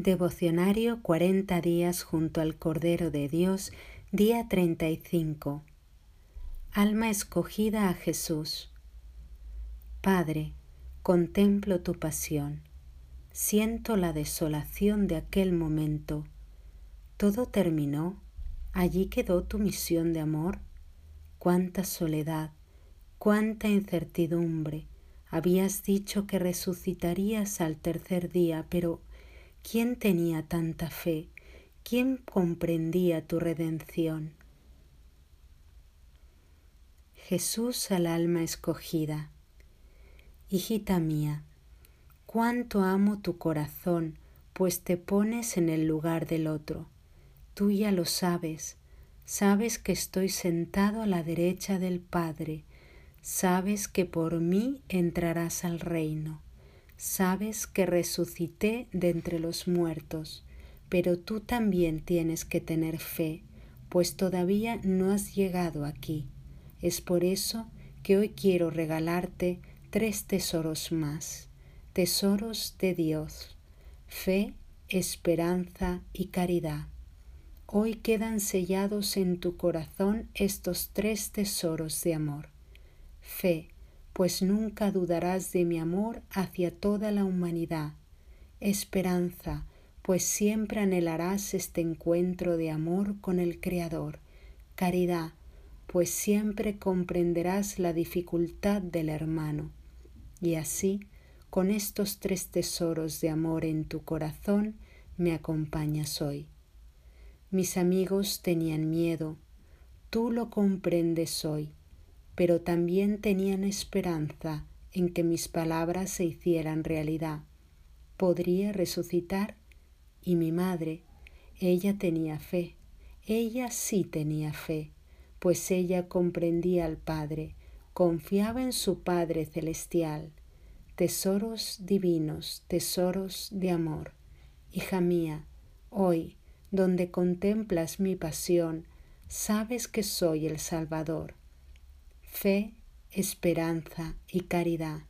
Devocionario 40 días junto al Cordero de Dios, día 35. Alma escogida a Jesús. Padre, contemplo tu pasión, siento la desolación de aquel momento. Todo terminó, allí quedó tu misión de amor. Cuánta soledad, cuánta incertidumbre. Habías dicho que resucitarías al tercer día, pero ¿Quién tenía tanta fe? ¿Quién comprendía tu redención? Jesús al alma escogida. Hijita mía, cuánto amo tu corazón, pues te pones en el lugar del otro. Tú ya lo sabes, sabes que estoy sentado a la derecha del Padre, sabes que por mí entrarás al reino sabes que resucité de entre los muertos, pero tú también tienes que tener fe, pues todavía no has llegado aquí. Es por eso que hoy quiero regalarte tres tesoros más, tesoros de Dios, fe, esperanza y caridad. Hoy quedan sellados en tu corazón estos tres tesoros de amor, fe, pues nunca dudarás de mi amor hacia toda la humanidad. Esperanza, pues siempre anhelarás este encuentro de amor con el Creador. Caridad, pues siempre comprenderás la dificultad del hermano. Y así, con estos tres tesoros de amor en tu corazón, me acompañas hoy. Mis amigos tenían miedo, tú lo comprendes hoy pero también tenían esperanza en que mis palabras se hicieran realidad. Podría resucitar y mi madre, ella tenía fe, ella sí tenía fe, pues ella comprendía al Padre, confiaba en su Padre celestial, tesoros divinos, tesoros de amor. Hija mía, hoy, donde contemplas mi pasión, sabes que soy el Salvador fe, esperanza y caridad,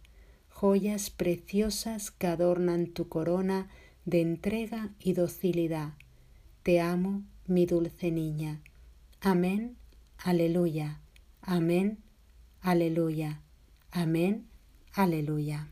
joyas preciosas que adornan tu corona de entrega y docilidad. Te amo, mi dulce niña. Amén, aleluya. Amén, aleluya. Amén, aleluya.